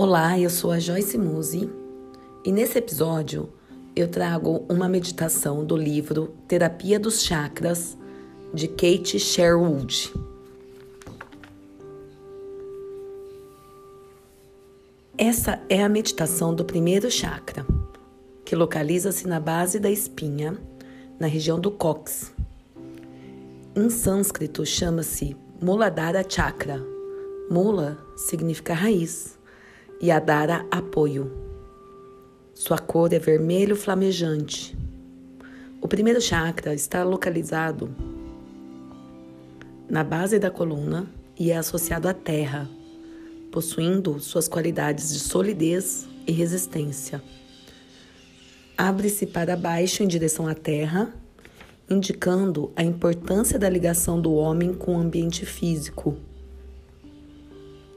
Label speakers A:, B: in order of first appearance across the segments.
A: Olá, eu sou a Joyce Muse e nesse episódio eu trago uma meditação do livro Terapia dos Chakras de Kate Sherwood. Essa é a meditação do primeiro chakra, que localiza-se na base da espinha, na região do cox. Em sânscrito chama-se Muladhara Chakra. Mula significa raiz e Adara apoio. Sua cor é vermelho flamejante. O primeiro chakra está localizado na base da coluna e é associado à terra, possuindo suas qualidades de solidez e resistência. Abre-se para baixo em direção à terra, indicando a importância da ligação do homem com o ambiente físico.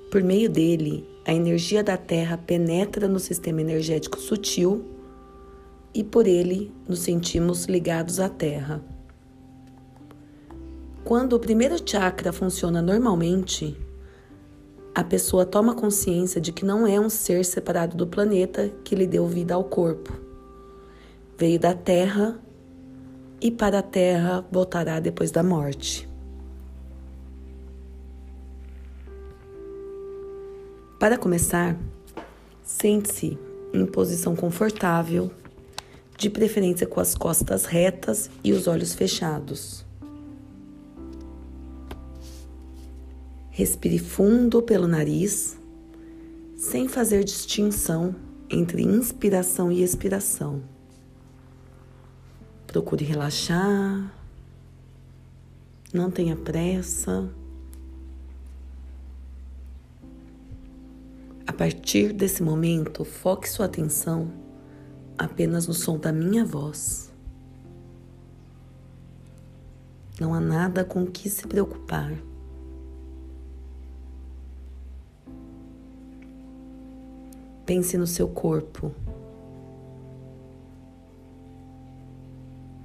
A: Por meio dele, a energia da Terra penetra no sistema energético sutil e por ele nos sentimos ligados à Terra. Quando o primeiro chakra funciona normalmente, a pessoa toma consciência de que não é um ser separado do planeta que lhe deu vida ao corpo. Veio da Terra e para a Terra voltará depois da morte. Para começar, sente-se em posição confortável, de preferência com as costas retas e os olhos fechados. Respire fundo pelo nariz, sem fazer distinção entre inspiração e expiração. Procure relaxar, não tenha pressa. Partir desse momento, foque sua atenção apenas no som da minha voz. Não há nada com que se preocupar. Pense no seu corpo.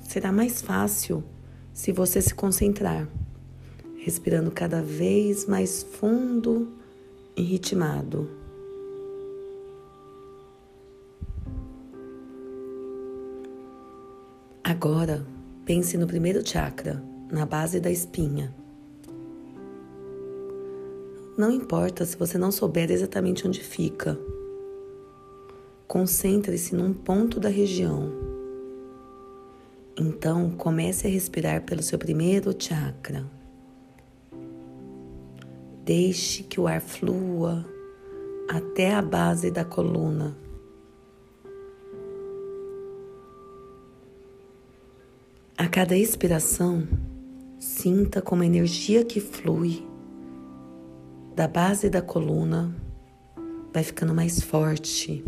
A: Será mais fácil se você se concentrar, respirando cada vez mais fundo e ritmado. Agora, pense no primeiro chakra, na base da espinha. Não importa se você não souber exatamente onde fica. Concentre-se num ponto da região. Então, comece a respirar pelo seu primeiro chakra. Deixe que o ar flua até a base da coluna. A cada expiração, sinta como a energia que flui da base da coluna vai ficando mais forte.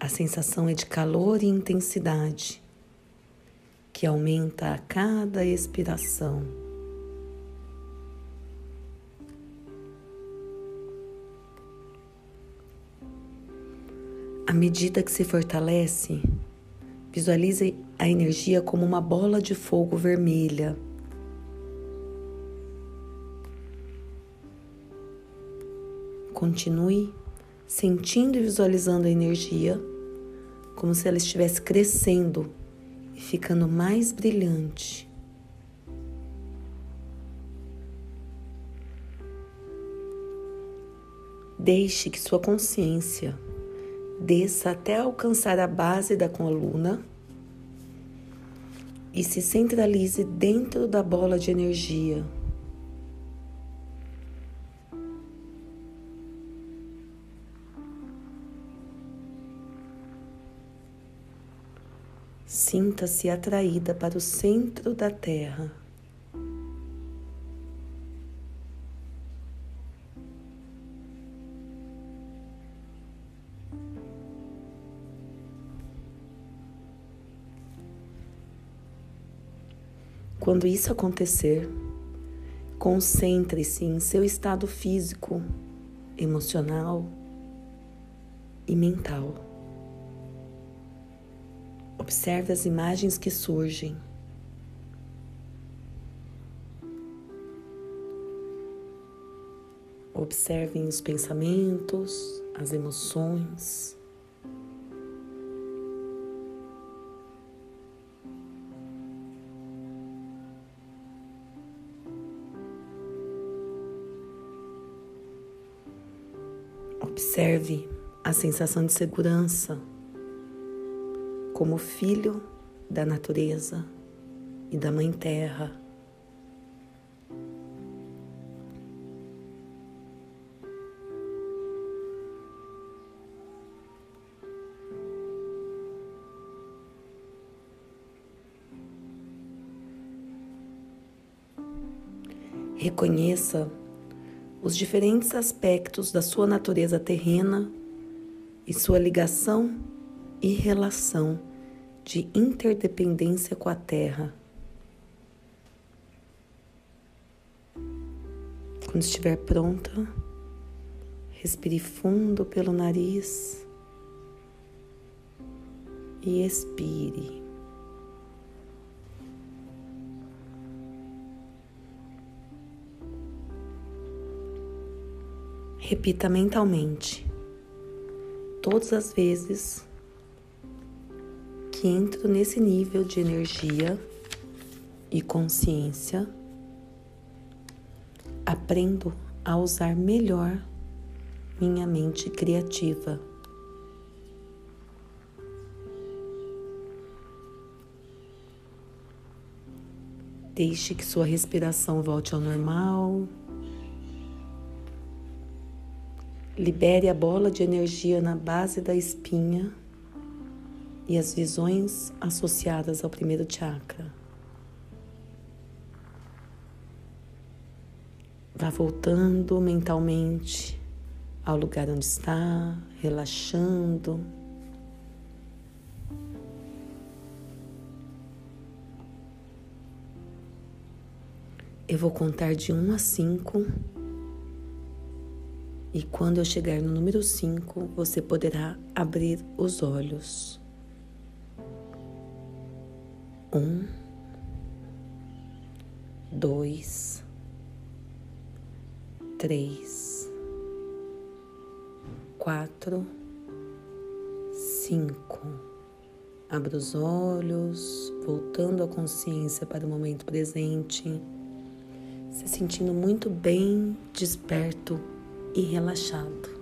A: A sensação é de calor e intensidade que aumenta a cada expiração. À medida que se fortalece, visualize a energia como uma bola de fogo vermelha. Continue sentindo e visualizando a energia como se ela estivesse crescendo e ficando mais brilhante. Deixe que sua consciência desça até alcançar a base da coluna e se centralize dentro da bola de energia. Sinta-se atraída para o centro da Terra. Quando isso acontecer, concentre-se em seu estado físico, emocional e mental. Observe as imagens que surgem. Observem os pensamentos, as emoções. Observe a sensação de segurança como filho da natureza e da Mãe Terra. Reconheça os diferentes aspectos da sua natureza terrena e sua ligação e relação de interdependência com a Terra. Quando estiver pronta, respire fundo pelo nariz e expire. Repita mentalmente, todas as vezes que entro nesse nível de energia e consciência, aprendo a usar melhor minha mente criativa. Deixe que sua respiração volte ao normal. Libere a bola de energia na base da espinha e as visões associadas ao primeiro chakra. Vá voltando mentalmente ao lugar onde está, relaxando. Eu vou contar de 1 a 5 e quando eu chegar no número 5, você poderá abrir os olhos. Um, dois, três, quatro, cinco. Abra os olhos, voltando a consciência para o momento presente, se sentindo muito bem, desperto e relaxado.